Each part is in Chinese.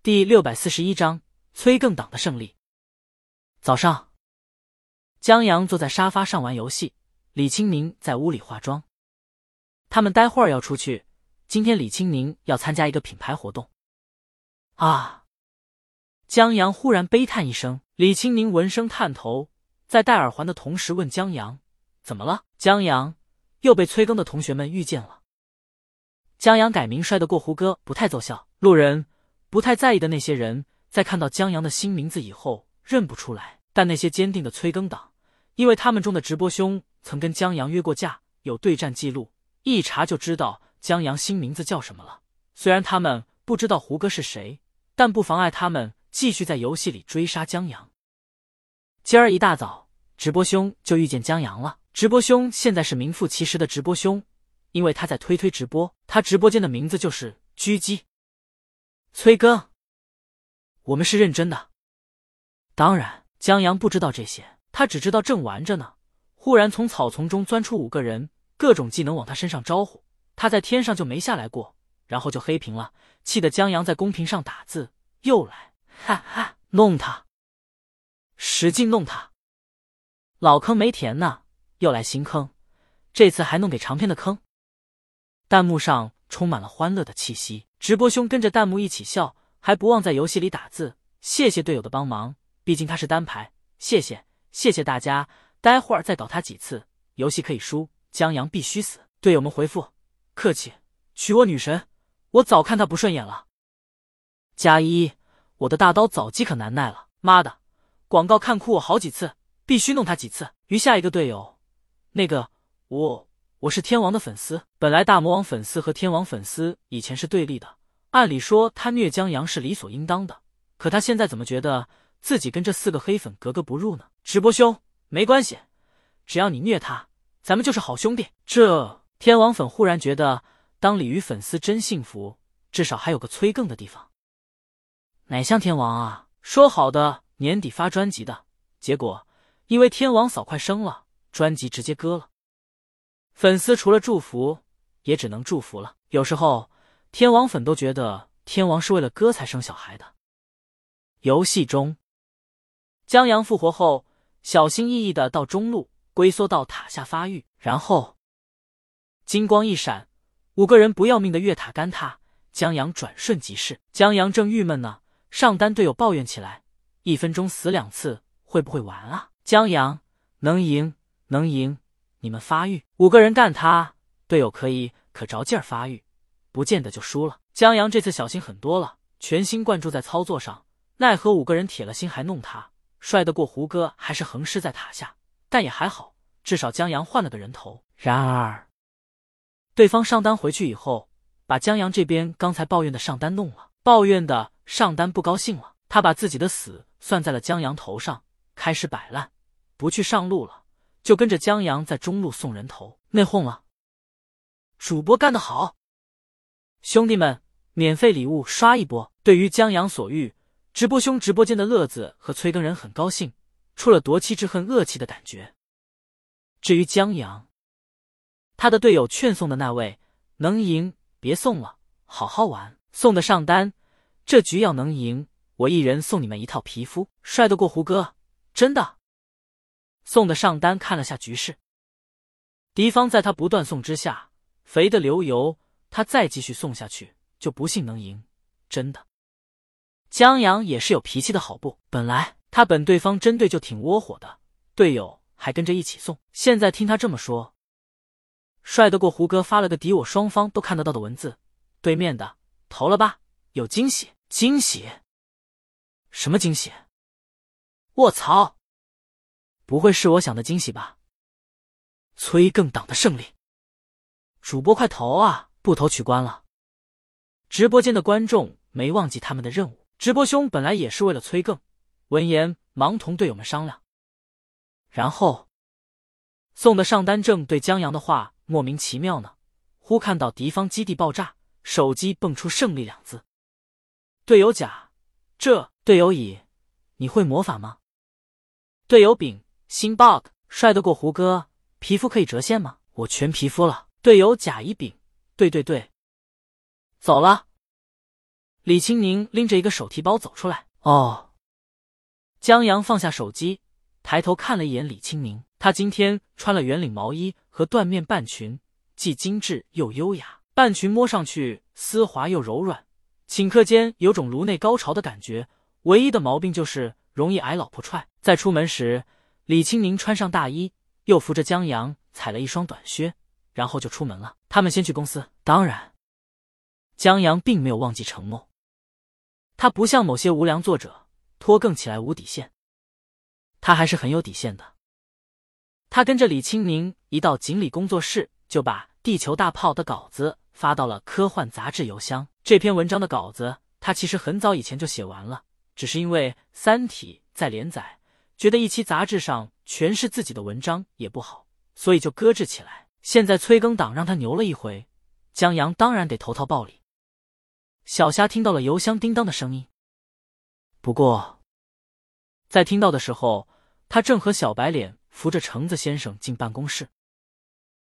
第六百四十一章催更党的胜利。早上，江阳坐在沙发上玩游戏，李青宁在屋里化妆。他们待会儿要出去。今天李青宁要参加一个品牌活动。啊！江阳忽然悲叹一声。李青宁闻声探头，在戴耳环的同时问江阳：“怎么了？”江阳又被催更的同学们遇见了。江阳改名帅得过胡歌，不太奏效。路人不太在意的那些人，在看到江阳的新名字以后认不出来。但那些坚定的催更党，因为他们中的直播兄曾跟江阳约过架，有对战记录，一查就知道江阳新名字叫什么了。虽然他们不知道胡歌是谁，但不妨碍他们继续在游戏里追杀江阳。今儿一大早，直播兄就遇见江阳了。直播兄现在是名副其实的直播兄。因为他在推推直播，他直播间的名字就是狙击。崔更，我们是认真的。当然，江阳不知道这些，他只知道正玩着呢。忽然从草丛中钻出五个人，各种技能往他身上招呼。他在天上就没下来过，然后就黑屏了，气得江阳在公屏上打字：“又来，哈哈，弄他，使劲弄他，老坑没填呢，又来新坑，这次还弄给长篇的坑。”弹幕上充满了欢乐的气息，直播兄跟着弹幕一起笑，还不忘在游戏里打字，谢谢队友的帮忙，毕竟他是单排，谢谢。谢谢大家，待会儿再搞他几次，游戏可以输，江阳必须死。队友们回复：客气，娶我女神，我早看他不顺眼了。加一，我的大刀早饥可难耐了，妈的，广告看哭我好几次，必须弄他几次。余下一个队友，那个。我。我是天王的粉丝，本来大魔王粉丝和天王粉丝以前是对立的，按理说他虐江阳是理所应当的，可他现在怎么觉得自己跟这四个黑粉格格不入呢？直播兄，没关系，只要你虐他，咱们就是好兄弟。这天王粉忽然觉得当鲤鱼粉丝真幸福，至少还有个催更的地方。哪像天王啊，说好的年底发专辑的，结果因为天王嫂快生了，专辑直接割了。粉丝除了祝福，也只能祝福了。有时候，天王粉都觉得天王是为了哥才生小孩的。游戏中，江阳复活后，小心翼翼的到中路龟缩到塔下发育，然后金光一闪，五个人不要命的越塔干塔，江阳转瞬即逝。江阳正郁闷呢，上单队友抱怨起来：“一分钟死两次，会不会完啊？”江阳能赢，能赢。你们发育，五个人干他，队友可以可着劲儿发育，不见得就输了。江阳这次小心很多了，全心贯注在操作上。奈何五个人铁了心还弄他，帅得过胡歌，还是横尸在塔下。但也还好，至少江阳换了个人头。然而，对方上单回去以后，把江阳这边刚才抱怨的上单弄了。抱怨的上单不高兴了，他把自己的死算在了江阳头上，开始摆烂，不去上路了。就跟着江阳在中路送人头内讧了，主播干得好，兄弟们，免费礼物刷一波。对于江阳所遇，直播兄直播间的乐子和催更人很高兴，出了夺妻之恨恶气的感觉。至于江阳，他的队友劝送的那位能赢别送了，好好玩，送的上单，这局要能赢，我一人送你们一套皮肤，帅得过胡歌，真的。送的上单看了下局势，敌方在他不断送之下，肥的流油。他再继续送下去，就不信能赢。真的，江阳也是有脾气的好不？本来他本对方针对就挺窝火的，队友还跟着一起送。现在听他这么说，帅得过胡歌发了个敌我双方都看得到的文字。对面的投了吧？有惊喜？惊喜？什么惊喜？卧槽！不会是我想的惊喜吧？催更党的胜利，主播快投啊！不投取关了。直播间的观众没忘记他们的任务，直播兄本来也是为了催更。闻言，忙同队友们商量。然后送的上单正对江阳的话莫名其妙呢，忽看到敌方基地爆炸，手机蹦出“胜利”两字。队友甲，这队友乙，你会魔法吗？队友丙。新 bug 帅得过胡歌，皮肤可以折现吗？我全皮肤了。队友甲乙丙，对对对，走了。李青宁拎着一个手提包走出来。哦，江阳放下手机，抬头看了一眼李青宁。他今天穿了圆领毛衣和缎面半裙，既精致又优雅。半裙摸上去丝滑又柔软，顷刻间有种颅内高潮的感觉。唯一的毛病就是容易挨老婆踹。在出门时，李青宁穿上大衣，又扶着江阳踩了一双短靴，然后就出门了。他们先去公司。当然，江阳并没有忘记承诺。他不像某些无良作者拖更起来无底线，他还是很有底线的。他跟着李青宁一到锦鲤工作室，就把《地球大炮》的稿子发到了科幻杂志邮箱。这篇文章的稿子他其实很早以前就写完了，只是因为《三体》在连载，觉得一期杂志上全是自己的文章也不好，所以就搁置起来。现在催更党让他牛了一回，江阳当然得投桃报李。小虾听到了邮箱叮当的声音，不过在听到的时候，他正和小白脸扶着橙子先生进办公室。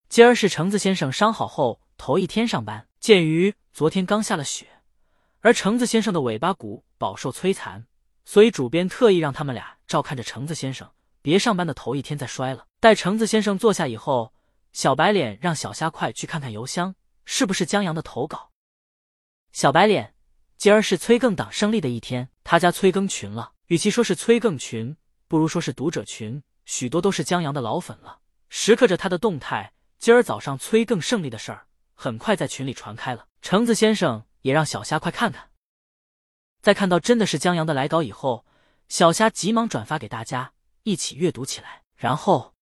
今儿是橙子先生伤好后头一天上班，鉴于昨天刚下了雪，而橙子先生的尾巴骨饱受摧残，所以主编特意让他们俩照看着橙子先生，别上班的头一天再摔了。待橙子先生坐下以后，小白脸让小虾快去看看邮箱是不是江阳的投稿。小白脸，今儿是催更党胜利的一天，他家催更群了。与其说是催更群，不如说是读者群，许多都是江阳的老粉了，时刻着他的动态。今儿早上催更胜利的事儿，很快在群里传开了。橙子先生也让小虾快看看。在看到真的是江阳的来稿以后，小虾急忙转发给大家，一起阅读起来。然后，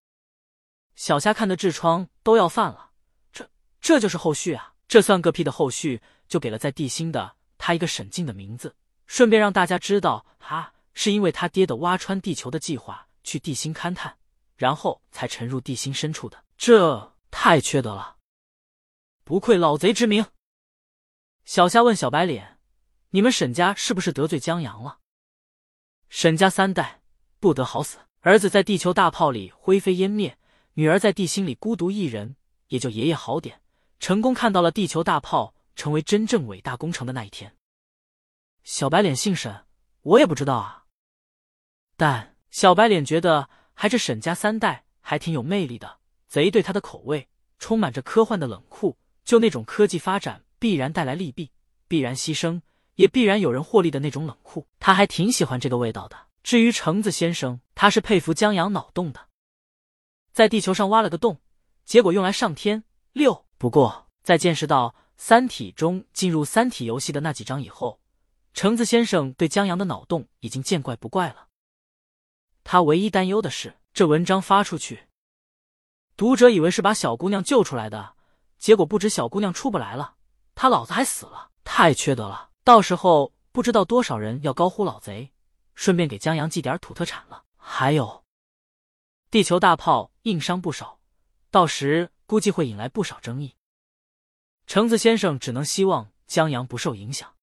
小虾看的痔疮都要犯了。这这就是后续啊？这算个屁的后续！就给了在地心的他一个沈静的名字，顺便让大家知道，哈，是因为他爹的挖穿地球的计划去地心勘探，然后才沉入地心深处的。这太缺德了，不愧老贼之名。小虾问小白脸：“你们沈家是不是得罪江阳了？”沈家三代不得好死，儿子在地球大炮里灰飞烟灭，女儿在地心里孤独一人，也就爷爷好点，成功看到了地球大炮。成为真正伟大工程的那一天，小白脸姓沈，我也不知道啊。但小白脸觉得还是沈家三代还挺有魅力的，贼对他的口味，充满着科幻的冷酷，就那种科技发展必然带来利弊，必然牺牲，也必然有人获利的那种冷酷，他还挺喜欢这个味道的。至于橙子先生，他是佩服江阳脑洞的，在地球上挖了个洞，结果用来上天六。不过在见识到。《三体》中进入《三体》游戏的那几章以后，橙子先生对江阳的脑洞已经见怪不怪了。他唯一担忧的是，这文章发出去，读者以为是把小姑娘救出来的，结果不止小姑娘出不来了，他老子还死了，太缺德了！到时候不知道多少人要高呼老贼，顺便给江阳寄点土特产了。还有，地球大炮硬伤不少，到时估计会引来不少争议。橙子先生只能希望江阳不受影响。